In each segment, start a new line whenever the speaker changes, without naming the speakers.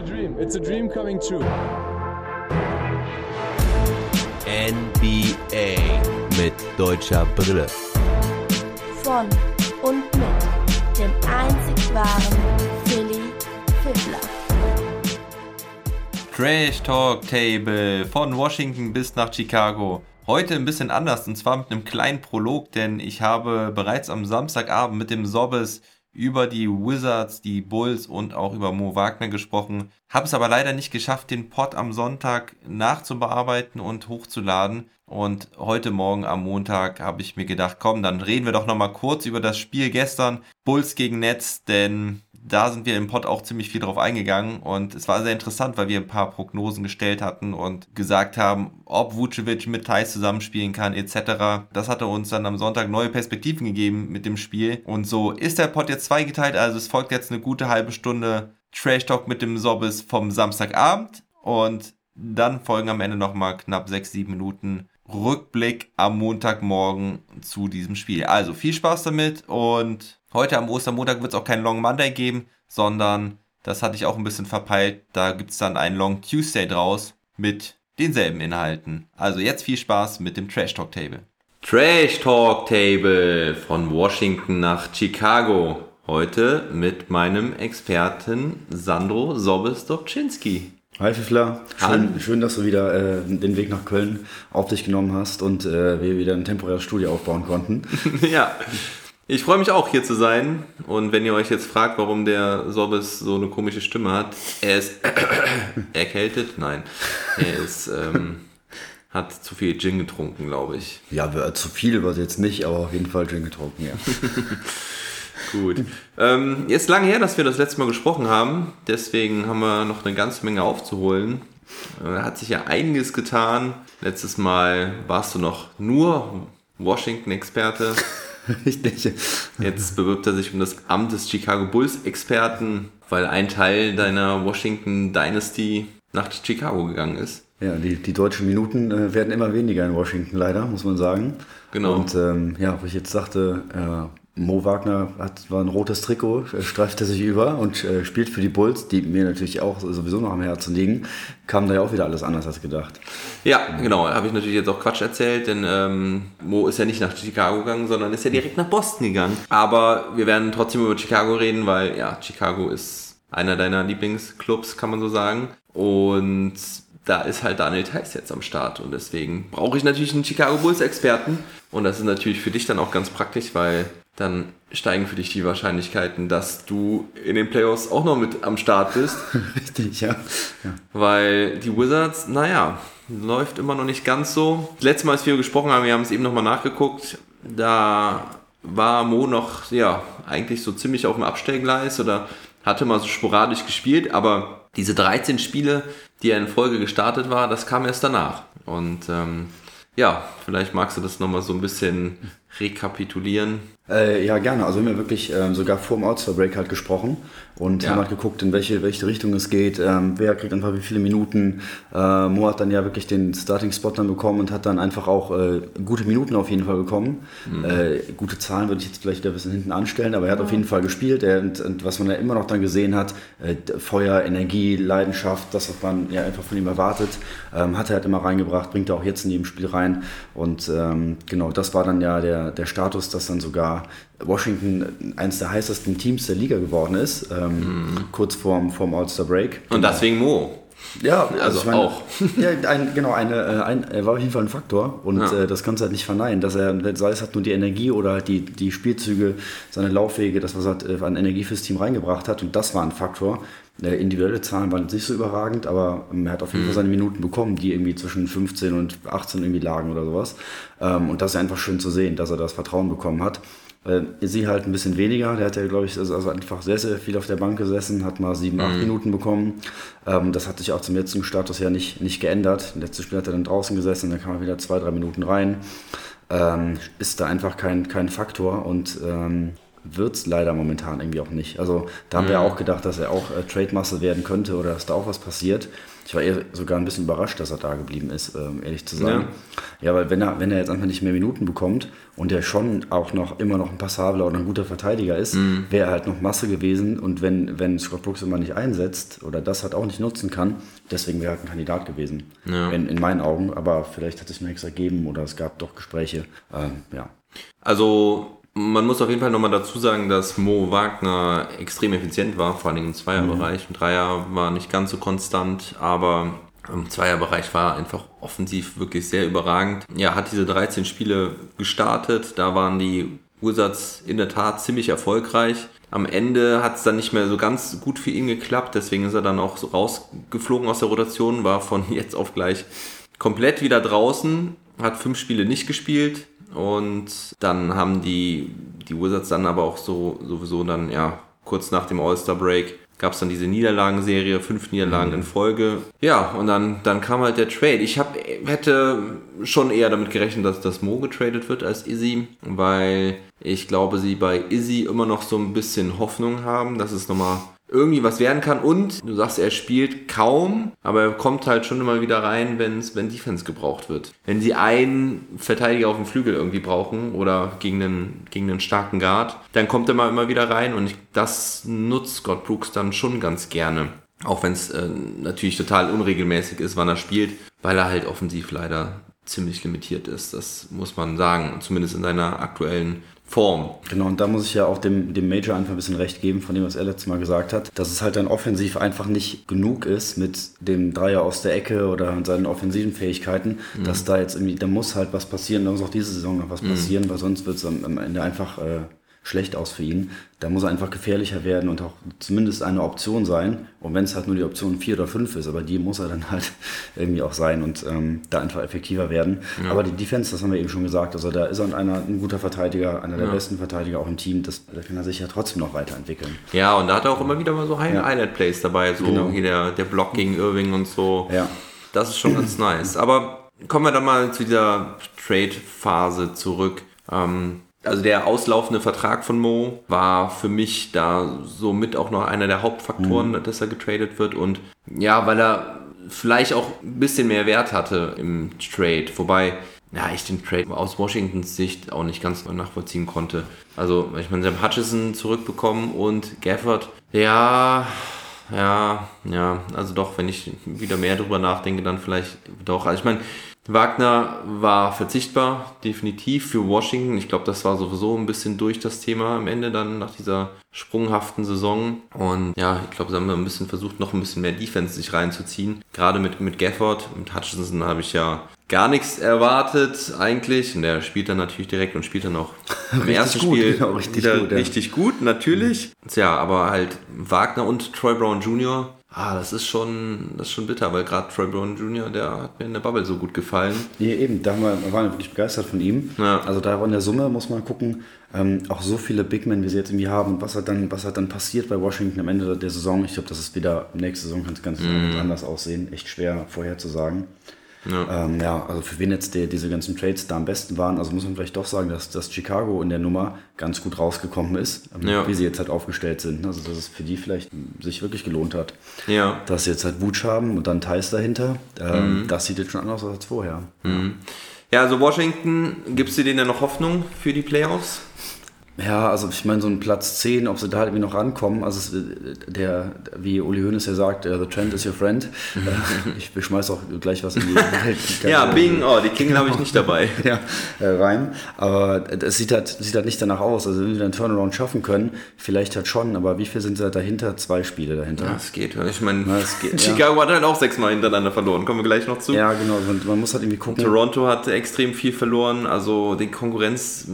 a dream. It's a dream coming true.
NBA mit deutscher Brille.
Von und mit dem einzig wahren Philly Fiddler.
Trash Talk Table von Washington bis nach Chicago. Heute ein bisschen anders und zwar mit einem kleinen Prolog, denn ich habe bereits am Samstagabend mit dem Sobbes über die Wizards, die Bulls und auch über Mo Wagner gesprochen. Habe es aber leider nicht geschafft, den Pod am Sonntag nachzubearbeiten und hochzuladen. Und heute Morgen am Montag habe ich mir gedacht, komm, dann reden wir doch nochmal kurz über das Spiel gestern. Bulls gegen Nets, denn da sind wir im Pod auch ziemlich viel drauf eingegangen und es war sehr interessant, weil wir ein paar Prognosen gestellt hatten und gesagt haben, ob Vucevic mit Thais zusammenspielen kann etc. Das hatte uns dann am Sonntag neue Perspektiven gegeben mit dem Spiel und so ist der Pod jetzt zweigeteilt, also es folgt jetzt eine gute halbe Stunde Trash Talk mit dem Sobbes vom Samstagabend und dann folgen am Ende nochmal knapp 6-7 Minuten Rückblick am Montagmorgen zu diesem Spiel. Also viel Spaß damit und Heute am Ostermontag wird es auch keinen Long Monday geben, sondern, das hatte ich auch ein bisschen verpeilt, da gibt es dann einen Long Tuesday draus mit denselben Inhalten. Also jetzt viel Spaß mit dem Trash Talk Table. Trash Talk Table von Washington nach Chicago. Heute mit meinem Experten Sandro Sobes-Dobczynski.
Hi Fiffler, schön, schön, dass du wieder äh, den Weg nach Köln auf dich genommen hast und äh, wir wieder ein temporäres Studio aufbauen konnten.
ja, ich freue mich auch hier zu sein. Und wenn ihr euch jetzt fragt, warum der Sorbes so eine komische Stimme hat, er ist erkältet. Nein, er ist ähm, hat zu viel Gin getrunken, glaube ich.
Ja, zu viel war es jetzt nicht, aber auf jeden Fall Gin getrunken, ja.
Gut. Ähm, jetzt lange her, dass wir das letzte Mal gesprochen haben. Deswegen haben wir noch eine ganze Menge aufzuholen. Äh, hat sich ja einiges getan. Letztes Mal warst du noch nur Washington-Experte. Richtig. Jetzt bewirbt er sich um das Amt des Chicago Bulls Experten, weil ein Teil deiner Washington Dynasty nach Chicago gegangen ist.
Ja, die, die deutschen Minuten äh, werden immer weniger in Washington, leider, muss man sagen. Genau. Und ähm, ja, wo ich jetzt sagte, äh, Mo Wagner hat, war ein rotes Trikot, streifte sich über und äh, spielt für die Bulls, die mir natürlich auch sowieso noch am Herzen liegen. Kam da ja auch wieder alles anders als gedacht.
Ja, genau. Habe ich natürlich jetzt auch Quatsch erzählt, denn ähm, Mo ist ja nicht nach Chicago gegangen, sondern ist ja direkt nach Boston gegangen. Aber wir werden trotzdem über Chicago reden, weil ja, Chicago ist einer deiner Lieblingsclubs, kann man so sagen. Und da ist halt Daniel Theiss jetzt am Start und deswegen brauche ich natürlich einen Chicago Bulls Experten und das ist natürlich für dich dann auch ganz praktisch, weil dann steigen für dich die Wahrscheinlichkeiten, dass du in den Playoffs auch noch mit am Start bist.
Richtig, ja. ja.
Weil die Wizards, naja, läuft immer noch nicht ganz so. Das letzte Mal, als wir gesprochen haben, wir haben es eben nochmal nachgeguckt, da war Mo noch, ja, eigentlich so ziemlich auf dem Abstellgleis oder hatte mal so sporadisch gespielt, aber diese 13 Spiele, die er in Folge gestartet war, das kam erst danach. Und ähm, ja, vielleicht magst du das nochmal so ein bisschen rekapitulieren.
Äh, ja, gerne. Also wir haben ja wirklich ähm, sogar vor dem All-Star-Break halt gesprochen und ja. haben halt geguckt, in welche, welche Richtung es geht, ähm, wer kriegt einfach wie viele Minuten. Äh, Mo hat dann ja wirklich den Starting-Spot dann bekommen und hat dann einfach auch äh, gute Minuten auf jeden Fall bekommen. Mhm. Äh, gute Zahlen würde ich jetzt vielleicht wieder ein bisschen hinten anstellen, aber er hat mhm. auf jeden Fall gespielt er, und, und, was man ja immer noch dann gesehen hat, äh, Feuer, Energie, Leidenschaft, das, was man ja einfach von ihm erwartet, ähm, hat er halt immer reingebracht, bringt er auch jetzt in jedem Spiel rein und ähm, genau, das war dann ja der, der Status, dass dann sogar Washington eines der heißesten Teams der Liga geworden ist, ähm, mhm. kurz vorm, vorm All-Star Break.
Und deswegen Mo.
Ja, also, also ich meine, auch. ja, ein, genau, eine, äh, ein, er war auf jeden Fall ein Faktor und ja. äh, das kannst du halt nicht verneinen, dass er, sei es halt nur die Energie oder halt die, die Spielzüge, seine Laufwege, das, was er halt, an Energie fürs Team reingebracht hat und das war ein Faktor. Äh, individuelle Zahlen waren nicht so überragend, aber ähm, er hat auf jeden Fall mhm. seine Minuten bekommen, die irgendwie zwischen 15 und 18 irgendwie lagen oder sowas. Ähm, und das ist einfach schön zu sehen, dass er das Vertrauen bekommen hat. Äh, sie halt ein bisschen weniger. Der hat ja, glaube ich, also, also einfach sehr, sehr viel auf der Bank gesessen, hat mal sieben, acht mhm. Minuten bekommen. Ähm, das hat sich auch zum jetzigen Status ja nicht, nicht geändert. Im letzten Spiel hat er dann draußen gesessen, dann kam er wieder zwei, drei Minuten rein. Ähm, ist da einfach kein, kein Faktor und ähm, wird es leider momentan irgendwie auch nicht. Also da haben mhm. wir auch gedacht, dass er auch äh, Trade Muscle werden könnte oder dass da auch was passiert. Ich war eher sogar ein bisschen überrascht, dass er da geblieben ist, ähm, ehrlich zu sagen. Ja. ja, weil wenn er, wenn er jetzt einfach nicht mehr Minuten bekommt und er schon auch noch immer noch ein passabler oder ein guter Verteidiger ist, mhm. wäre er halt noch Masse gewesen. Und wenn, wenn Scott Brooks immer nicht einsetzt oder das halt auch nicht nutzen kann, deswegen wäre er halt ein Kandidat gewesen. Ja. In, in meinen Augen. Aber vielleicht hat es mir extra gegeben oder es gab doch Gespräche. Ähm, ja.
Also man muss auf jeden Fall nochmal dazu sagen, dass Mo Wagner extrem effizient war, vor allem im Zweierbereich. Im Dreier war nicht ganz so konstant, aber im Zweierbereich war einfach offensiv wirklich sehr überragend. Ja, hat diese 13 Spiele gestartet. Da waren die Wizards in der Tat ziemlich erfolgreich. Am Ende hat es dann nicht mehr so ganz gut für ihn geklappt, deswegen ist er dann auch so rausgeflogen aus der Rotation, war von jetzt auf gleich komplett wieder draußen, hat fünf Spiele nicht gespielt, und dann haben die, die Wizards dann aber auch so sowieso dann, ja, kurz nach dem All-Star-Break gab es dann diese Niederlagenserie, fünf Niederlagen mhm. in Folge. Ja, und dann, dann kam halt der Trade. Ich hab, hätte schon eher damit gerechnet, dass das Mo getradet wird als Izzy, weil ich glaube, sie bei Izzy immer noch so ein bisschen Hoffnung haben, dass es nochmal irgendwie was werden kann. Und du sagst, er spielt kaum, aber er kommt halt schon immer wieder rein, wenn's, wenn Defense gebraucht wird. Wenn sie einen Verteidiger auf dem Flügel irgendwie brauchen oder gegen einen, gegen einen starken Guard, dann kommt er mal immer wieder rein und ich, das nutzt Scott Brooks dann schon ganz gerne. Auch wenn es äh, natürlich total unregelmäßig ist, wann er spielt, weil er halt offensiv leider ziemlich limitiert ist. Das muss man sagen, zumindest in seiner aktuellen Form.
Genau, und da muss ich ja auch dem, dem Major einfach ein bisschen recht geben, von dem, was er letztes Mal gesagt hat, dass es halt dann offensiv einfach nicht genug ist mit dem Dreier aus der Ecke oder seinen offensiven Fähigkeiten, mhm. dass da jetzt irgendwie, da muss halt was passieren, da muss auch diese Saison noch was mhm. passieren, weil sonst wird es am, am Ende einfach äh, schlecht aus für ihn. Da muss er einfach gefährlicher werden und auch zumindest eine Option sein. Und wenn es halt nur die Option 4 oder 5 ist, aber die muss er dann halt irgendwie auch sein und ähm, da einfach effektiver werden. Ja. Aber die Defense, das haben wir eben schon gesagt, also da ist er einer, ein guter Verteidiger, einer der ja. besten Verteidiger auch im Team. Das, da kann er sich ja trotzdem noch weiterentwickeln.
Ja, und da hat er auch immer wieder mal so Highlight-Plays dabei, so genau. hier der, der Block gegen Irving und so. Ja. Das ist schon ganz nice. Aber kommen wir dann mal zu dieser Trade-Phase zurück. Ähm, also der auslaufende Vertrag von Mo war für mich da somit auch noch einer der Hauptfaktoren, mhm. dass er getradet wird. Und ja, weil er vielleicht auch ein bisschen mehr Wert hatte im Trade. Wobei, ja, ich den Trade aus Washingtons Sicht auch nicht ganz nachvollziehen konnte. Also, ich meine, sie haben Hutchison zurückbekommen und Gafford, ja, ja, ja, also doch, wenn ich wieder mehr drüber nachdenke, dann vielleicht doch. Also ich meine, Wagner war verzichtbar, definitiv für Washington. Ich glaube, das war sowieso ein bisschen durch das Thema am Ende dann nach dieser sprunghaften Saison. Und ja, ich glaube, sie haben ein bisschen versucht, noch ein bisschen mehr Defense sich reinzuziehen. Gerade mit, mit Gafford, mit Hutchinson habe ich ja gar nichts erwartet eigentlich. Und der spielt dann natürlich direkt und spielt dann auch im ersten gut, Spiel genau, richtig, gut, ja. richtig gut, natürlich. Ja, aber halt Wagner und Troy Brown Jr. Ah, das ist schon, das ist schon bitter, weil gerade Troy Brown Jr., der hat mir in der Bubble so gut gefallen.
Nee, eben, da waren wir, wirklich begeistert von ihm. Ja. Also da in der Summe muss man gucken, ähm, auch so viele Big Men, wie sie jetzt irgendwie haben, was hat dann, was hat dann passiert bei Washington am Ende der Saison. Ich glaube, das ist wieder, nächste Saison kann es ganz mm. anders aussehen. Echt schwer vorherzusagen. Ja. Ähm, ja, also für wen jetzt die, diese ganzen Trades da am besten waren, also muss man vielleicht doch sagen, dass, dass Chicago in der Nummer ganz gut rausgekommen ist, ähm, ja. wie sie jetzt halt aufgestellt sind. Also dass es für die vielleicht sich wirklich gelohnt hat. Ja. Dass sie jetzt halt Wutsch haben und dann Thais dahinter. Ähm, mhm. Das sieht jetzt schon anders aus als vorher.
Mhm. Ja, also Washington, gibst du denen ja noch Hoffnung für die Playoffs?
Ja, also ich meine, so ein Platz 10, ob sie da halt irgendwie noch rankommen, also der, wie Uli Hoeneß ja sagt, uh, the trend is your friend. Ich schmeiß auch gleich was in die
Welt. ja, Bing, oh, die Klingel habe ich nicht dabei.
ja, äh, rein. Aber es sieht halt, sieht halt nicht danach aus. Also wenn sie einen Turnaround schaffen können, vielleicht halt schon, aber wie viel sind sie halt dahinter? Zwei Spiele dahinter.
Ja, es geht. Ich meine, Chicago ja. hat halt auch sechsmal hintereinander verloren. Kommen wir gleich noch zu.
Ja, genau. Man, man muss halt irgendwie gucken.
Toronto hat extrem viel verloren. Also die Konkurrenz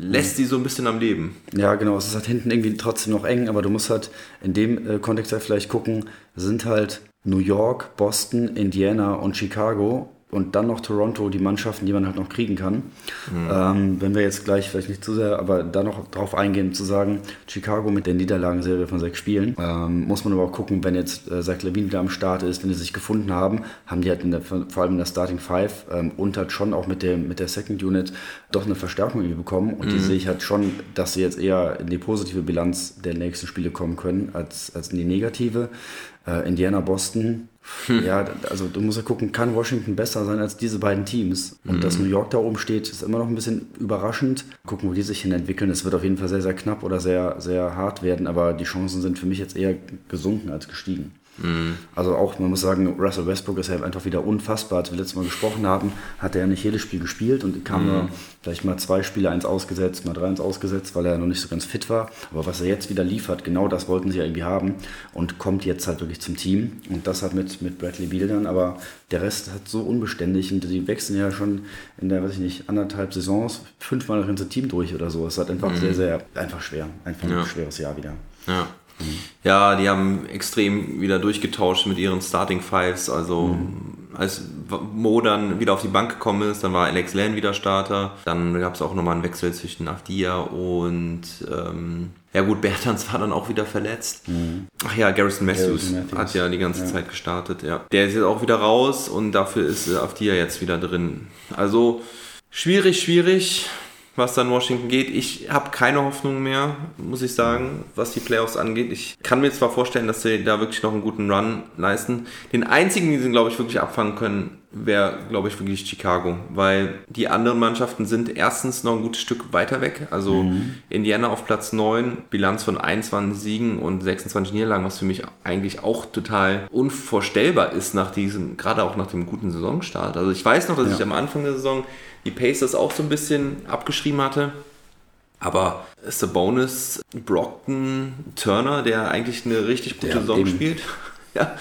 lässt sie so ein bisschen am Leben.
Ja, genau. Es ist halt hinten irgendwie trotzdem noch eng, aber du musst halt in dem äh, Kontext halt vielleicht gucken, sind halt New York, Boston, Indiana und Chicago und dann noch Toronto, die Mannschaften, die man halt noch kriegen kann. Mhm. Ähm, wenn wir jetzt gleich vielleicht nicht zu sehr, aber da noch drauf eingehen, zu sagen, Chicago mit der Niederlagenserie von sechs Spielen, ähm, muss man aber auch gucken, wenn jetzt äh, Zach Levine wieder am Start ist, wenn sie sich gefunden haben, haben die halt in der, vor allem in der Starting Five ähm, und halt schon auch mit, dem, mit der Second Unit doch eine Verstärkung irgendwie bekommen und mhm. die sehe ich halt schon, dass sie jetzt eher in die positive Bilanz der nächsten Spiele kommen können, als, als in die negative. Äh, Indiana, Boston, Ja, also du musst ja gucken, kann Washington besser sein als diese beiden Teams? Und mhm. dass New York da oben steht, ist immer noch ein bisschen überraschend. Gucken, wo die sich hin entwickeln. Es wird auf jeden Fall sehr, sehr knapp oder sehr, sehr hart werden, aber die Chancen sind für mich jetzt eher gesunken als gestiegen. Mhm. Also auch, man muss sagen, Russell Westbrook ist ja einfach wieder unfassbar. Als wir letztes Mal gesprochen haben, hat er ja nicht jedes Spiel gespielt und kam mhm. nur vielleicht mal zwei Spiele, eins ausgesetzt, mal drei eins ausgesetzt, weil er noch nicht so ganz fit war. Aber was er jetzt wieder liefert, genau das wollten sie ja irgendwie haben und kommt jetzt halt wirklich zum Team. Und das hat mit, mit Bradley Beal dann, aber der Rest hat so unbeständig und die wechseln ja schon in der, weiß ich nicht, anderthalb Saisons fünfmal das ganze Team durch oder so. Es hat einfach mhm. sehr, sehr, einfach schwer. Einfach ja. ein schweres Jahr wieder.
Ja. Ja, die haben extrem wieder durchgetauscht mit ihren Starting Fives. Also mhm. als Mo dann wieder auf die Bank gekommen ist, dann war Alex Lane wieder Starter. Dann gab es auch nochmal einen Wechsel zwischen Afdia und ähm, ja gut, Bertans war dann auch wieder verletzt. Mhm. Ach ja, Garrison Matthews, Matthews, hat ja die ganze ja. Zeit gestartet. Ja. Der ist jetzt auch wieder raus und dafür ist äh, Afdia jetzt wieder drin. Also schwierig, schwierig was dann Washington geht. Ich habe keine Hoffnung mehr, muss ich sagen, was die Playoffs angeht. Ich kann mir zwar vorstellen, dass sie da wirklich noch einen guten Run leisten. Den einzigen, die sie, glaube ich, wirklich abfangen können, wäre, glaube ich, wirklich Chicago, weil die anderen Mannschaften sind erstens noch ein gutes Stück weiter weg. Also mhm. Indiana auf Platz 9, Bilanz von 21 Siegen und 26 Niederlagen, was für mich eigentlich auch total unvorstellbar ist nach diesem, gerade auch nach dem guten Saisonstart. Also ich weiß noch, dass ja. ich am Anfang der Saison die Pacers auch so ein bisschen abgeschrieben hatte. Aber Sabonis, Brockton, Turner, der eigentlich eine richtig gute ja, Saison eben. spielt, ja,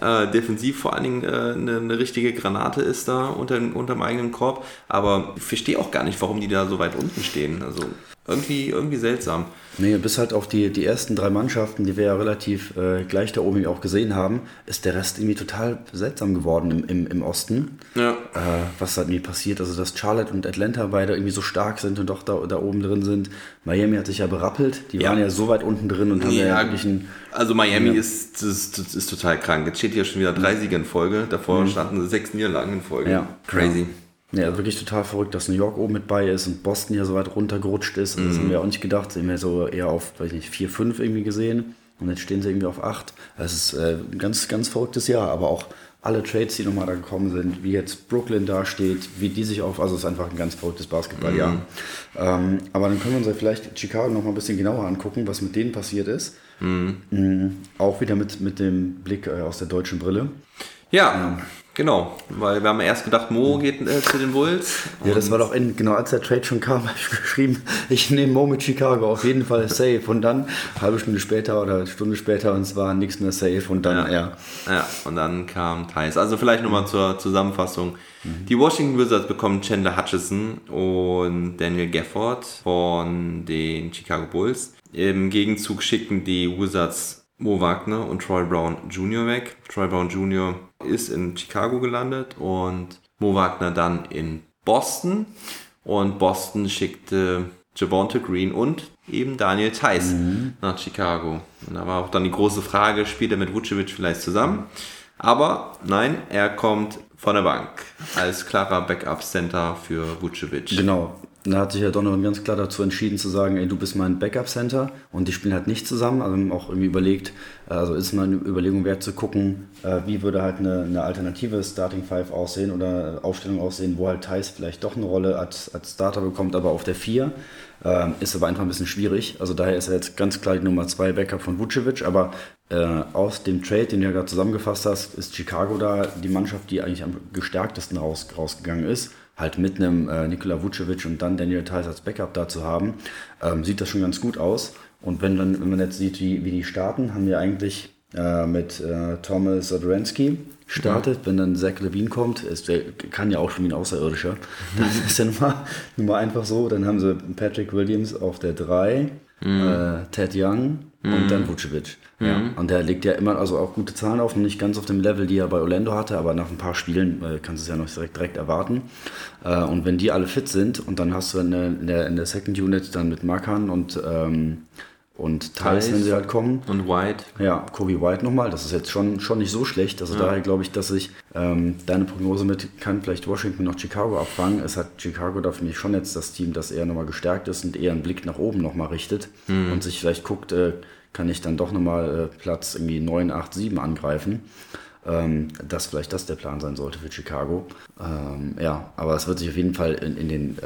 äh, defensiv vor allen Dingen äh, eine, eine, richtige Granate ist da unter, unter dem eigenen Korb. Aber ich verstehe auch gar nicht, warum die da so weit unten stehen. Also irgendwie, irgendwie seltsam.
Nee, bis halt auf die, die ersten drei Mannschaften, die wir ja relativ äh, gleich da oben auch gesehen haben, ist der Rest irgendwie total seltsam geworden im, im, im Osten. Ja. Äh, was halt irgendwie passiert. Also, dass Charlotte und Atlanta beide irgendwie so stark sind und doch da, da oben drin sind. Miami hat sich ja berappelt. Die ja. waren ja so weit unten drin und haben ja, ja wirklich einen.
Also, Miami ja. ist, ist, ist, total krank. Jetzt steht hier schon wieder drei Siege in Folge. Davor mhm. standen sechs Niederlagen in Folge. Ja. Crazy.
Ja, wirklich total verrückt, dass New York oben mit bei ist und Boston ja so weit runtergerutscht ist. Und das haben mhm. wir auch nicht gedacht. Haben wir so eher auf, weiß nicht, 4, 5 irgendwie gesehen. Und jetzt stehen sie irgendwie auf 8. Das ist äh, ein ganz, ganz verrücktes Jahr. Aber auch alle Trades, die nochmal da gekommen sind, wie jetzt Brooklyn da steht, wie die sich auf, also es ist einfach ein ganz verrücktes Basketballjahr. Mhm. Ähm, aber dann können wir uns ja vielleicht Chicago nochmal ein bisschen genauer angucken, was mit denen passiert ist. Mhm. Mhm. Auch wieder mit, mit dem Blick äh, aus der deutschen Brille.
Ja. Ähm, Genau, weil wir haben erst gedacht, Mo geht äh, zu den Bulls.
Ja, das war doch in, genau als der Trade schon kam, habe ich geschrieben, ich nehme Mo mit Chicago auf jeden Fall safe. Und dann, eine halbe Stunde später oder eine Stunde später, und es war nichts mehr safe. Und dann, ja.
Ja, ja und dann kam Thais. Also vielleicht nochmal zur Zusammenfassung. Mhm. Die Washington Wizards bekommen Chandler Hutchison und Daniel Gafford von den Chicago Bulls. Im Gegenzug schicken die Wizards Mo Wagner und Troy Brown Jr. weg. Troy Brown Jr. ist in Chicago gelandet und Mo Wagner dann in Boston. Und Boston schickte Javonte Green und eben Daniel Theiss mhm. nach Chicago. Und da war auch dann die große Frage, spielt er mit Vucevic vielleicht zusammen? Aber nein, er kommt von der Bank als klarer Backup-Center für Vucevic.
Genau, da hat sich ja Donovan ganz klar dazu entschieden zu sagen, ey, du bist mein Backup-Center und die spielen halt nicht zusammen. Also haben auch irgendwie überlegt, also ist mal eine Überlegung wert zu gucken, äh, wie würde halt eine, eine alternative Starting Five aussehen oder Aufstellung aussehen, wo halt Thais vielleicht doch eine Rolle als, als Starter bekommt, aber auf der 4. Äh, ist aber einfach ein bisschen schwierig. Also daher ist er jetzt ganz klar die Nummer 2 Backup von Vucevic, aber äh, aus dem Trade, den du ja gerade zusammengefasst hast, ist Chicago da die Mannschaft, die eigentlich am gestärktesten raus, rausgegangen ist halt mit einem äh, Nikola Vucevic und dann Daniel Theiss als Backup da zu haben, ähm, sieht das schon ganz gut aus. Und wenn, dann, wenn man jetzt sieht, wie, wie die starten, haben wir eigentlich äh, mit äh, Thomas Zadrensky startet. Mhm. Wenn dann Zach Levine kommt, ist, der kann ja auch schon wie ein Außerirdischer. Dann ist ja nun mal, nun mal einfach so. Dann haben sie Patrick Williams auf der 3, mhm. äh, Ted Young mhm. und dann Vucevic. Ja. Mhm. Und der legt ja immer also auch gute Zahlen auf, nicht ganz auf dem Level, die er bei Orlando hatte, aber nach ein paar Spielen äh, kannst du es ja noch direkt, direkt erwarten. Äh, und wenn die alle fit sind und dann hast du in der, in der, in der Second Unit dann mit Markan und ähm, und Thais, wenn sie halt kommen.
Und White.
Ja, Kobe White nochmal. Das ist jetzt schon, schon nicht so schlecht. Also ja. daher glaube ich, dass ich ähm, deine Prognose mit kann vielleicht Washington noch Chicago abfangen. Es hat Chicago da für mich schon jetzt das Team, das eher nochmal gestärkt ist und eher einen Blick nach oben nochmal richtet mhm. und sich vielleicht guckt, äh, kann ich dann doch nochmal äh, Platz irgendwie 9, 8, 7 angreifen. ähm, dass vielleicht das der Plan sein sollte für Chicago. Ähm, ja, aber es wird sich auf jeden Fall in, in den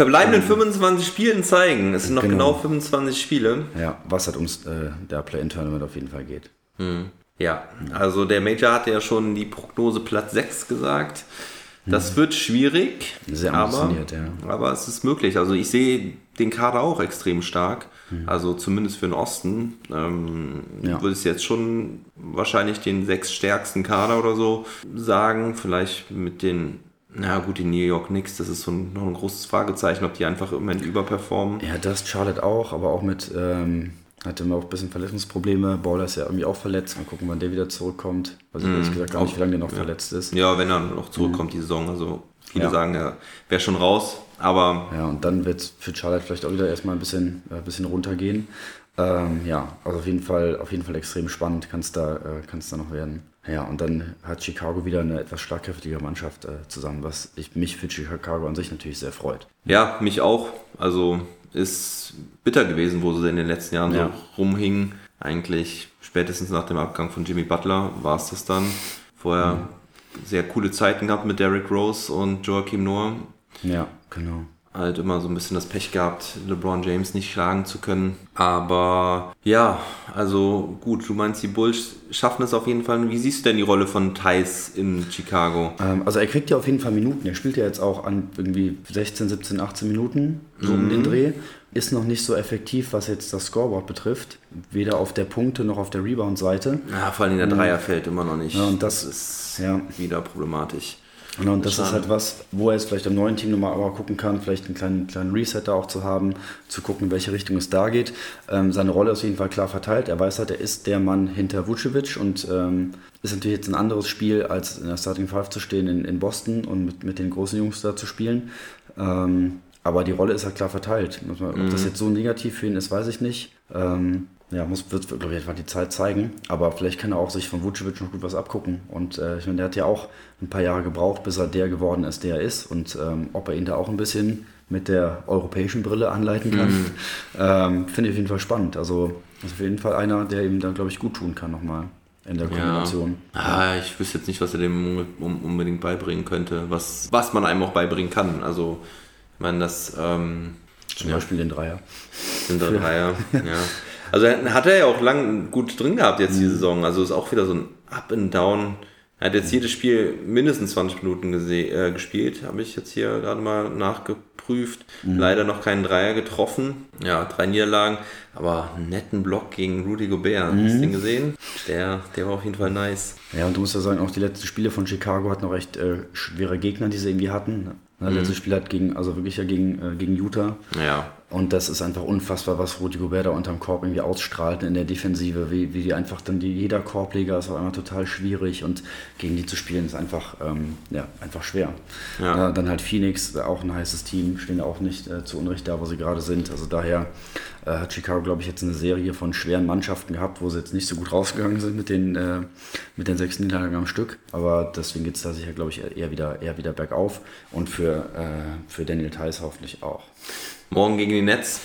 ähm,
verbleibenden 25 Spielen zeigen. Es sind noch genau, genau 25 Spiele.
Ja, was halt ums äh, der Play-In-Tournament auf jeden Fall geht.
Hm. Ja, also der Major hatte ja schon die Prognose Platz 6 gesagt. Das hm. wird schwierig,
Sehr ambitioniert,
aber, ja. aber es ist möglich. Also ich sehe den Kader auch extrem stark. Hm. Also zumindest für den Osten. Ähm, ja. Würde ich jetzt schon wahrscheinlich den sechs stärksten Kader oder so sagen. Vielleicht mit den na gut, die New York Knicks, das ist so ein, noch ein großes Fragezeichen, ob die einfach im Moment überperformen.
Ja, das Charlotte auch, aber auch mit, ähm, hatte immer auch ein bisschen Verletzungsprobleme. Baller ist ja irgendwie auch verletzt. Mal gucken, wann der wieder zurückkommt. Also mm, ehrlich gesagt gar nicht, wie lange der noch
ja.
verletzt ist.
Ja, wenn er noch zurückkommt, mm. die Saison. Also viele ja. sagen, er wäre schon raus, aber...
Ja, und dann wird es für Charlotte vielleicht auch wieder erstmal ein bisschen, äh, ein bisschen runtergehen. Ähm, ja, also auf jeden Fall, auf jeden Fall extrem spannend kann es da, äh, da noch werden. Ja, und dann hat Chicago wieder eine etwas schlagkräftige Mannschaft äh, zusammen, was ich, mich für Chicago an sich natürlich sehr freut.
Ja, mich auch. Also ist bitter gewesen, wo sie in den letzten Jahren ja. so rumhingen. Eigentlich spätestens nach dem Abgang von Jimmy Butler war es das dann. Vorher mhm. sehr coole Zeiten gehabt mit Derrick Rose und Joachim Noah.
Ja, genau
halt immer so ein bisschen das Pech gehabt, LeBron James nicht schlagen zu können. Aber ja, also gut, du meinst, die Bulls schaffen es auf jeden Fall. Wie siehst du denn die Rolle von Thais in Chicago?
Ähm, also er kriegt ja auf jeden Fall Minuten. Er spielt ja jetzt auch an irgendwie 16, 17, 18 Minuten, so mhm. um den Dreh. Ist noch nicht so effektiv, was jetzt das Scoreboard betrifft. Weder auf der Punkte noch auf der Rebound-Seite.
Ja, vor allem der Dreier fällt immer noch nicht.
Ja, und das, das ist ja.
wieder problematisch.
Genau, und das ist halt was, wo er jetzt vielleicht am neuen Team nochmal aber gucken kann, vielleicht einen kleinen, kleinen Reset da auch zu haben, zu gucken, in welche Richtung es da geht. Ähm, seine Rolle ist auf jeden Fall klar verteilt. Er weiß halt, er ist der Mann hinter Vucevic und ähm, ist natürlich jetzt ein anderes Spiel, als in der Starting Five zu stehen in, in Boston und mit, mit den großen Jungs da zu spielen. Ähm, aber die Rolle ist halt klar verteilt. Ob mhm. das jetzt so negativ für ihn ist, weiß ich nicht. Ähm, ja, muss, wird, glaube ich, einfach die Zeit zeigen. Aber vielleicht kann er auch sich von Vucevic noch gut was abgucken. Und äh, ich meine, der hat ja auch ein paar Jahre gebraucht, bis er der geworden ist, der er ist. Und ähm, ob er ihn da auch ein bisschen mit der europäischen Brille anleiten kann, mhm. ähm, finde ich auf jeden Fall spannend. Also ist auf jeden Fall einer, der ihm dann, glaube ich, gut tun kann nochmal in der Kombination.
Ja. Ah, ich wüsste jetzt nicht, was er dem unbedingt beibringen könnte, was, was man einem auch beibringen kann. Also, ich meine, das. Ähm,
Zum ja. Beispiel den Dreier.
Den Dreier, ja. Also hat er ja auch lang gut drin gehabt jetzt die mhm. Saison. Also ist auch wieder so ein Up and Down. Er hat jetzt jedes Spiel mindestens 20 Minuten äh, gespielt, habe ich jetzt hier gerade mal nachgeprüft. Mhm. Leider noch keinen Dreier getroffen. Ja, drei Niederlagen, aber einen netten Block gegen Rudy Gobert. Mhm. Hast du den gesehen? Der, der war auf jeden Fall nice.
Ja, und du musst ja sagen, auch die letzten Spiele von Chicago hatten noch recht äh, schwere Gegner, die sie irgendwie hatten. Das letzte mhm. Spiel hat gegen, also wirklich ja gegen, äh, gegen Utah.
Ja.
Und das ist einfach unfassbar, was Rudi Gobert da unterm Korb irgendwie ausstrahlt in der Defensive, wie, wie die einfach dann die, jeder Korbleger ist auch immer total schwierig und gegen die zu spielen ist einfach, ähm, ja, einfach schwer. Ja. Äh, dann halt Phoenix, auch ein heißes Team, stehen auch nicht äh, zu Unrecht da, wo sie gerade sind. Also daher äh, hat Chicago, glaube ich, jetzt eine Serie von schweren Mannschaften gehabt, wo sie jetzt nicht so gut rausgegangen sind mit den, äh, mit den sechs Niederlagen am Stück. Aber deswegen geht es da sicher, glaube ich, eher wieder, eher wieder bergauf und für, äh, für Daniel Theiss hoffentlich auch.
Morgen gegen die Nets.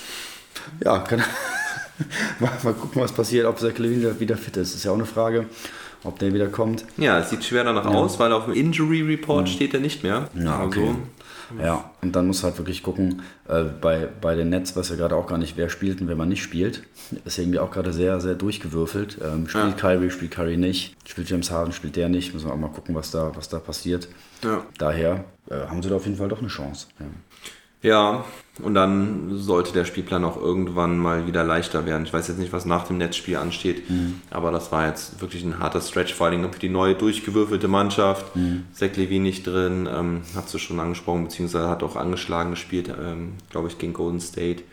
Ja, kann, mal, mal gucken, was passiert, ob Zach Levine wieder fit ist. Ist ja auch eine Frage, ob der wieder kommt.
Ja, es sieht schwer danach ja. aus, weil auf dem Injury Report ja. steht er nicht mehr.
Ja, okay. Also, ja, und dann muss halt wirklich gucken, äh, bei, bei den Nets, was ja gerade auch gar nicht, wer spielt und wer man nicht spielt, ist irgendwie auch gerade sehr, sehr durchgewürfelt. Ähm, spielt ja. Kyrie, spielt Kyrie nicht, spielt James Harden, spielt der nicht. Müssen wir auch mal gucken, was da, was da passiert. Ja. Daher äh, haben sie da auf jeden Fall doch eine Chance. Ja.
Ja, und dann sollte der Spielplan auch irgendwann mal wieder leichter werden. Ich weiß jetzt nicht, was nach dem Netzspiel ansteht, mhm. aber das war jetzt wirklich ein harter Stretch, vor allem für die neue durchgewürfelte Mannschaft. Mhm. Zach Levine nicht drin, ähm, hast du schon angesprochen, beziehungsweise hat auch angeschlagen gespielt, ähm, glaube ich, gegen Golden State.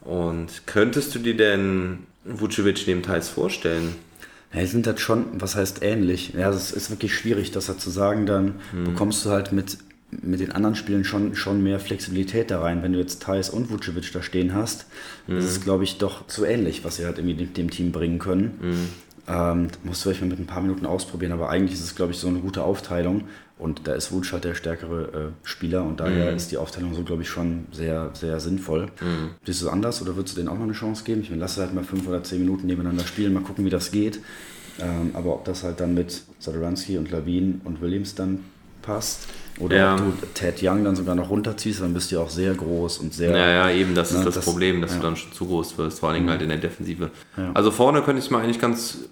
Und könntest du dir denn Vucevic neben Teils vorstellen?
Ja, die sind halt schon, was heißt ähnlich? Ja, es ist wirklich schwierig, das halt zu sagen. Dann mhm. bekommst du halt mit mit den anderen Spielen schon, schon mehr Flexibilität da rein. Wenn du jetzt Thais und Vucevic da stehen hast, mhm. das ist, glaube ich, doch zu ähnlich, was sie halt irgendwie dem, dem Team bringen können. Mhm. Ähm, musst du vielleicht mal mit ein paar Minuten ausprobieren, aber eigentlich ist es, glaube ich, so eine gute Aufteilung. Und da ist Wutsch halt der stärkere äh, Spieler und daher mhm. ist die Aufteilung so, glaube ich, schon sehr, sehr sinnvoll. Mhm. Siehst du es anders oder würdest du denen auch noch eine Chance geben? Ich meine, lass halt mal fünf oder zehn Minuten nebeneinander spielen, mal gucken, wie das geht. Ähm, aber ob das halt dann mit Sadaransky und Lavin und Williams dann passt. Oder ja. ob du Ted Young dann sogar noch runterziehst, dann bist du ja auch sehr groß und sehr.
Ja, ja, eben, das ne, ist das, das, Problem, dass ja. du dann schon zu groß wirst, vor allem mhm. halt in der Defensive. Also vorne könnte ich es mir eigentlich ganz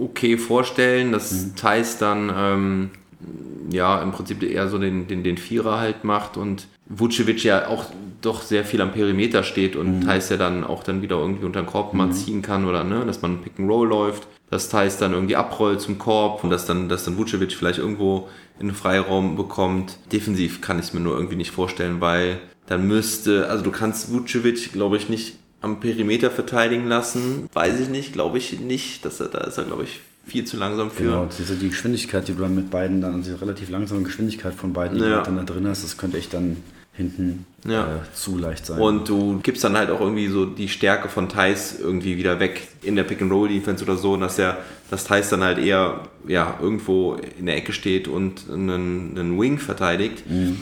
okay vorstellen, dass mhm. Thais dann ähm, ja im Prinzip eher so den, den, den Vierer halt macht und Vucevic ja auch doch sehr viel am Perimeter steht und mhm. Thais ja dann auch dann wieder irgendwie unter den Korb mal mhm. ziehen kann oder ne, dass man Pick and Roll läuft, dass Thais dann irgendwie abrollt zum Korb und dass dann, dass dann Vucevic vielleicht irgendwo in den Freiraum bekommt. Defensiv kann ich es mir nur irgendwie nicht vorstellen, weil dann müsste, also du kannst Vucevic, glaube ich, nicht am Perimeter verteidigen lassen. Weiß ich nicht, glaube ich nicht. Dass er, da ist er, glaube ich, viel zu langsam für.
Genau, diese, die Geschwindigkeit, die du dann mit beiden, dann also die relativ langsame Geschwindigkeit von beiden, die ja. du dann da drin hast, das könnte ich dann hinten ja. äh, zu leicht sein.
Und du gibst dann halt auch irgendwie so die Stärke von Thais irgendwie wieder weg in der Pick-and-Roll-Defense oder so, dass er, dass Thais dann halt eher ja, irgendwo in der Ecke steht und einen, einen Wing verteidigt. Mhm.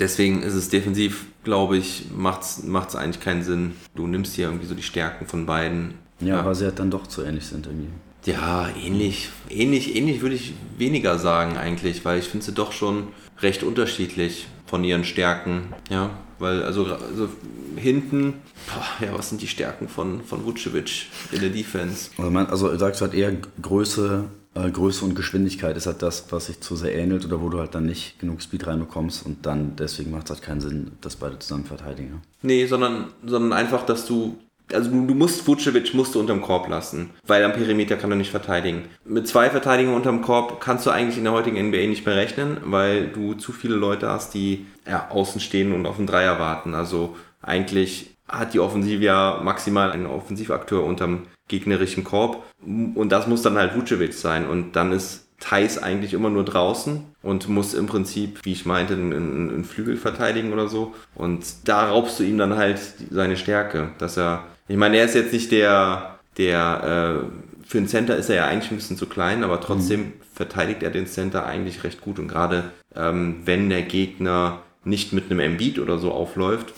Deswegen ist es defensiv, glaube ich, macht es eigentlich keinen Sinn. Du nimmst hier irgendwie so die Stärken von beiden.
Ja, ja. aber sie halt dann doch zu ähnlich sind irgendwie.
Ja, ähnlich. Ähnlich, ähnlich würde ich weniger sagen eigentlich, weil ich finde sie doch schon recht unterschiedlich von ihren Stärken. Ja, weil also, also hinten, boah, ja, was sind die Stärken von, von Vucevic in der Defense?
Also, man, also sagst du halt eher Größe, äh, Größe und Geschwindigkeit ist halt das, was sich zu sehr ähnelt oder wo du halt dann nicht genug Speed reinbekommst und dann deswegen macht es halt keinen Sinn, dass beide zusammen verteidigen. Ja?
Nee, sondern, sondern einfach, dass du also du, musst Vucevic musst du unterm Korb lassen, weil am Perimeter kann er nicht verteidigen. Mit zwei Verteidigern unterm Korb kannst du eigentlich in der heutigen NBA nicht mehr rechnen, weil du zu viele Leute hast, die ja, außen stehen und auf den Dreier warten. Also eigentlich hat die Offensive ja maximal einen Offensivakteur unterm gegnerischen Korb und das muss dann halt Vucevic sein und dann ist Thais eigentlich immer nur draußen und muss im Prinzip, wie ich meinte, einen, einen Flügel verteidigen oder so. Und da raubst du ihm dann halt seine Stärke, dass er ich meine, er ist jetzt nicht der, der äh, für einen Center ist er ja eigentlich ein bisschen zu klein, aber trotzdem mhm. verteidigt er den Center eigentlich recht gut. Und gerade ähm, wenn der Gegner nicht mit einem Embiid oder so aufläuft,